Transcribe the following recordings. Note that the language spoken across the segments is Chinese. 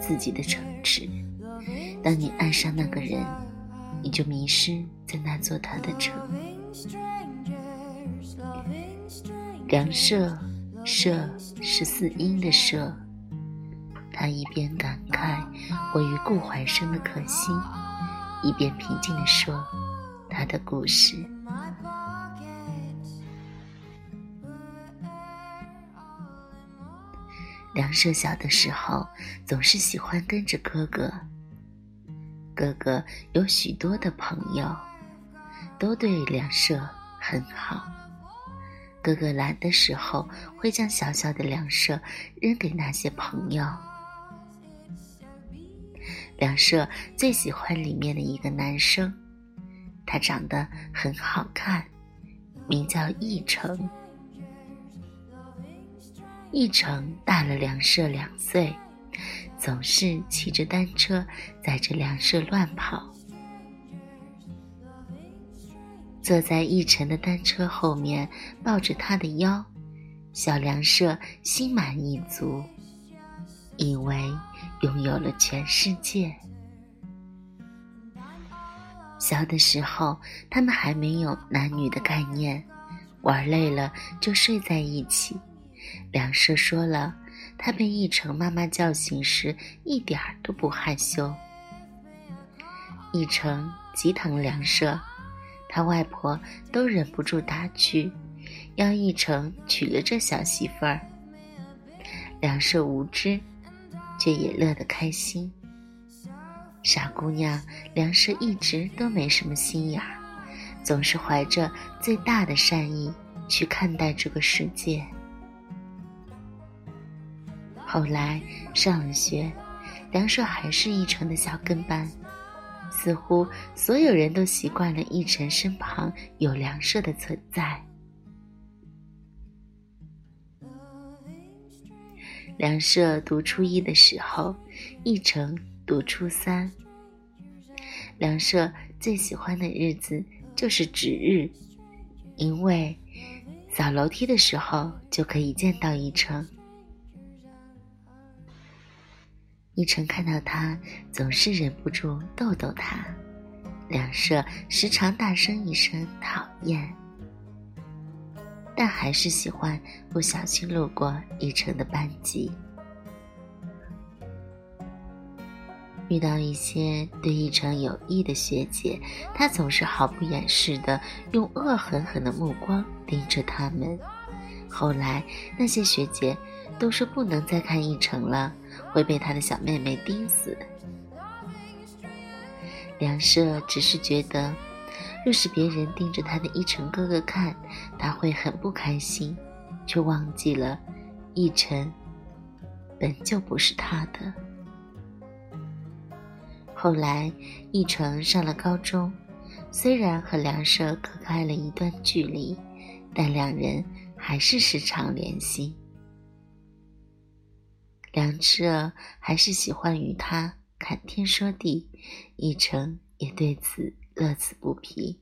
自己的城池。当你爱上那个人，你就迷失在那座他的城。梁舍，舍是四音的舍。他一边感慨我与顾怀生的可惜，一边平静地说他的故事。梁舍小的时候总是喜欢跟着哥哥。哥哥有许多的朋友，都对梁舍很好。哥哥来的时候会将小小的梁舍扔给那些朋友。梁舍最喜欢里面的一个男生，他长得很好看，名叫易成。一成大了梁舍两岁，总是骑着单车载着梁舍乱跑。坐在一成的单车后面，抱着他的腰，小梁舍心满意足，以为拥有了全世界。小的时候，他们还没有男女的概念，玩累了就睡在一起。梁舍说了，他被一成妈妈叫醒时一点儿都不害羞。一成极疼梁舍，他外婆都忍不住打趣，要一成娶了这小媳妇儿。梁舍无知，却也乐得开心。傻姑娘，梁舍一直都没什么心眼儿，总是怀着最大的善意去看待这个世界。后来上了学，梁舍还是一成的小跟班，似乎所有人都习惯了一成身旁有梁舍的存在。梁舍读初一的时候，一成读初三。梁舍最喜欢的日子就是值日，因为扫楼梯的时候就可以见到一成。一晨看到他，总是忍不住逗逗他。两舍时常大声一声讨厌，但还是喜欢不小心路过一成的班级。遇到一些对一成有益的学姐，他总是毫不掩饰的用恶狠狠的目光盯着他们。后来那些学姐都说不能再看一成了。会被他的小妹妹盯死。梁舍只是觉得，若是别人盯着他的一成哥哥看，他会很不开心，却忘记了，一成本就不是他的。后来，一成上了高中，虽然和梁舍隔开了一段距离，但两人还是时常联系。梁舍还是喜欢与他侃天说地，一成也对此乐此不疲。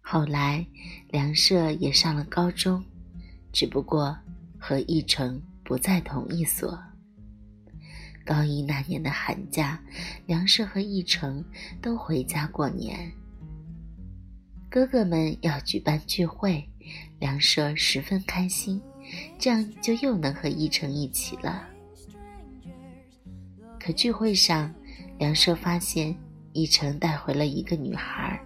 后来，梁舍也上了高中，只不过和一成不在同一所。高一那年的寒假，梁舍和一成都回家过年。哥哥们要举办聚会，梁舍十分开心。这样就又能和一成一起了。可聚会上，梁舍发现一成带回了一个女孩，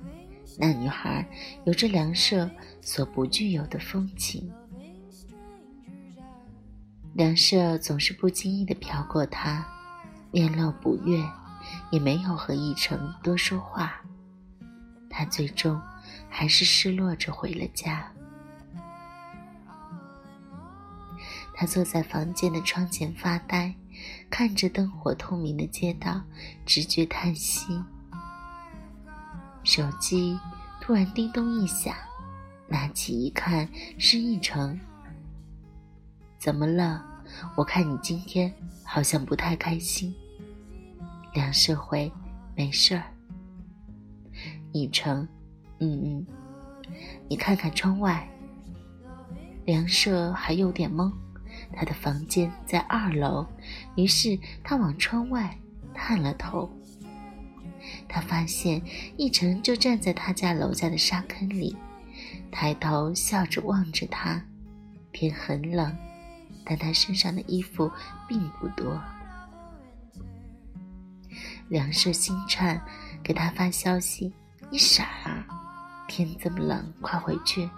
那女孩有着梁舍所不具有的风情。梁舍总是不经意地瞟过她，面露不悦，也没有和一成多说话。他最终还是失落着回了家。他坐在房间的窗前发呆，看着灯火通明的街道，直觉叹息。手机突然叮咚一响，拿起一看，是一成。怎么了？我看你今天好像不太开心。梁社会，没事儿。一成，嗯嗯。你看看窗外。梁社还有点懵。他的房间在二楼，于是他往窗外探了头。他发现一成就站在他家楼下的沙坑里，抬头笑着望着他。天很冷，但他身上的衣服并不多。梁氏心颤，给他发消息：“你傻啊？天这么冷，快回去。”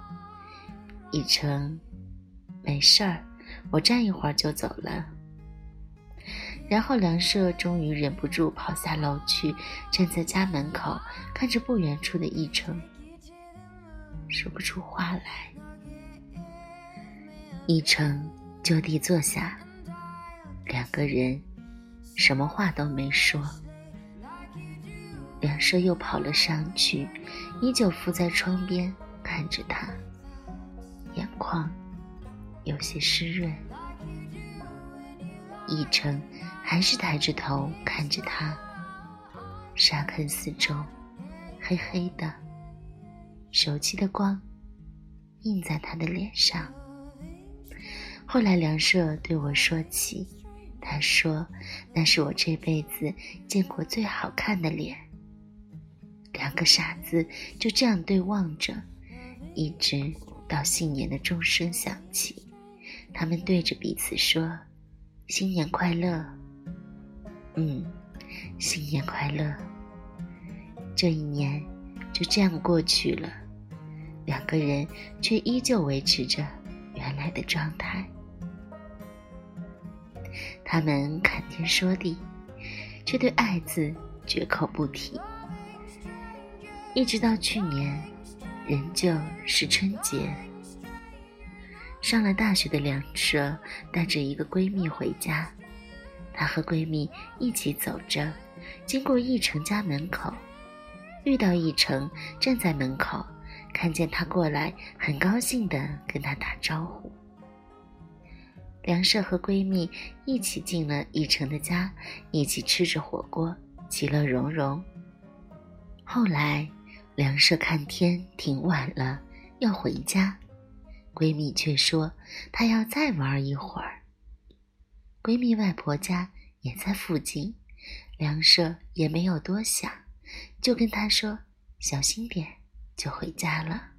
一成，没事儿，我站一会儿就走了。然后梁舍终于忍不住跑下楼去，站在家门口，看着不远处的一成，说不出话来。一成就地坐下，两个人什么话都没说。梁舍又跑了上去，依旧伏在窗边看着他，眼眶有些湿润。一成还是抬着头看着他，沙坑四周黑黑的，手机的光映在他的脸上。后来梁舍对我说起，他说那是我这辈子见过最好看的脸。两个傻子就这样对望着，一直到新年的钟声响起，他们对着彼此说：“新年快乐。”嗯，新年快乐。这一年就这样过去了，两个人却依旧维持着原来的状态。他们谈天说地，却对爱字绝口不提。一直到去年，仍旧是春节。上了大学的梁舍带着一个闺蜜回家，她和闺蜜一起走着，经过一成家门口，遇到一成站在门口，看见她过来，很高兴地跟她打招呼。梁舍和闺蜜一起进了一成的家，一起吃着火锅，其乐融融。后来。梁舍看天挺晚了，要回家，闺蜜却说她要再玩一会儿。闺蜜外婆家也在附近，梁舍也没有多想，就跟她说小心点，就回家了。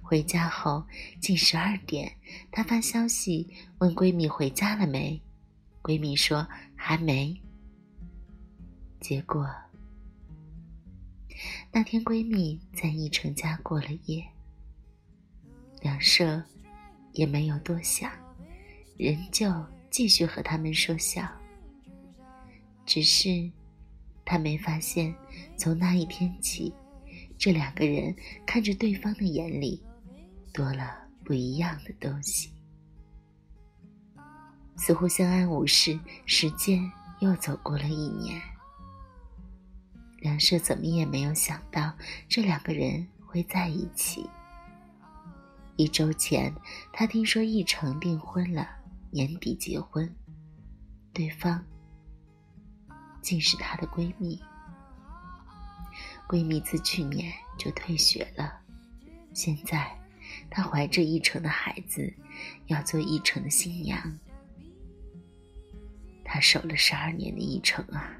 回家后近十二点，她发消息问闺蜜回家了没，闺蜜说还没。结果。那天，闺蜜在一成家过了夜。梁舍也没有多想，仍旧继续和他们说笑。只是，他没发现，从那一天起，这两个人看着对方的眼里，多了不一样的东西。似乎相安无事，时间又走过了一年。梁舍怎么也没有想到这两个人会在一起。一周前，他听说易成订婚了，年底结婚。对方竟是她的闺蜜。闺蜜自去年就退学了，现在她怀着易成的孩子，要做易成的新娘。她守了十二年的易成啊，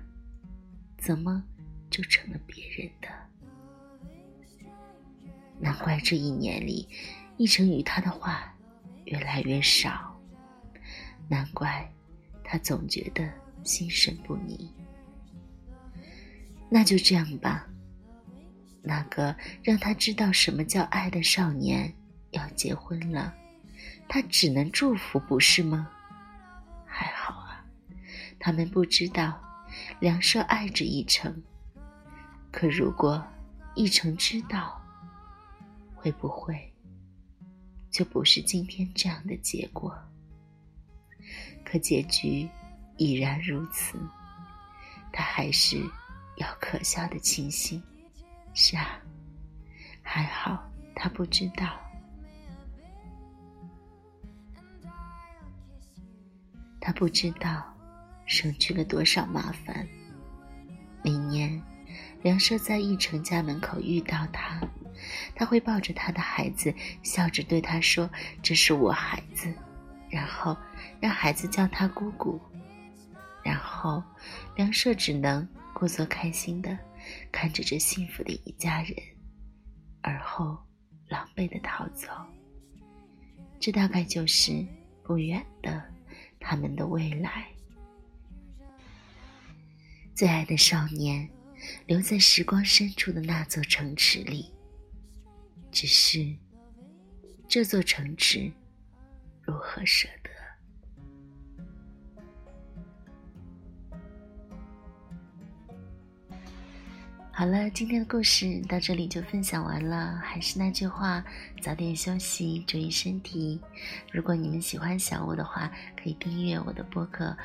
怎么？就成了别人的，难怪这一年里，一成与他的话越来越少。难怪他总觉得心神不宁。那就这样吧。那个让他知道什么叫爱的少年要结婚了，他只能祝福，不是吗？还好啊，他们不知道梁舍爱着一成。可如果一成知道，会不会就不是今天这样的结果？可结局已然如此，他还是要可笑的庆幸。是啊，还好他不知道，他不知道省去了多少麻烦。明年。梁舍在义成家门口遇到他，他会抱着他的孩子，笑着对他说：“这是我孩子。”然后让孩子叫他姑姑。然后梁舍只能故作开心的看着这幸福的一家人，而后狼狈的逃走。这大概就是不远的他们的未来。最爱的少年。留在时光深处的那座城池里，只是这座城池如何舍得？好了，今天的故事到这里就分享完了。还是那句话，早点休息，注意身体。如果你们喜欢小五的话，可以订阅我的播客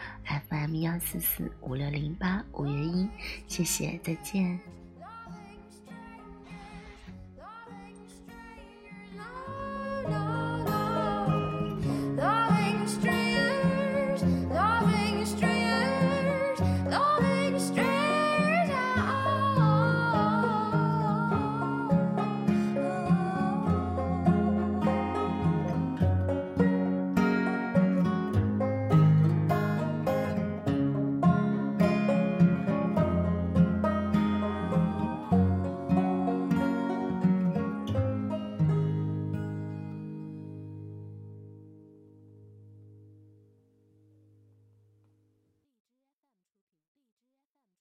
FM 幺四四五六零八五元一。谢谢，再见。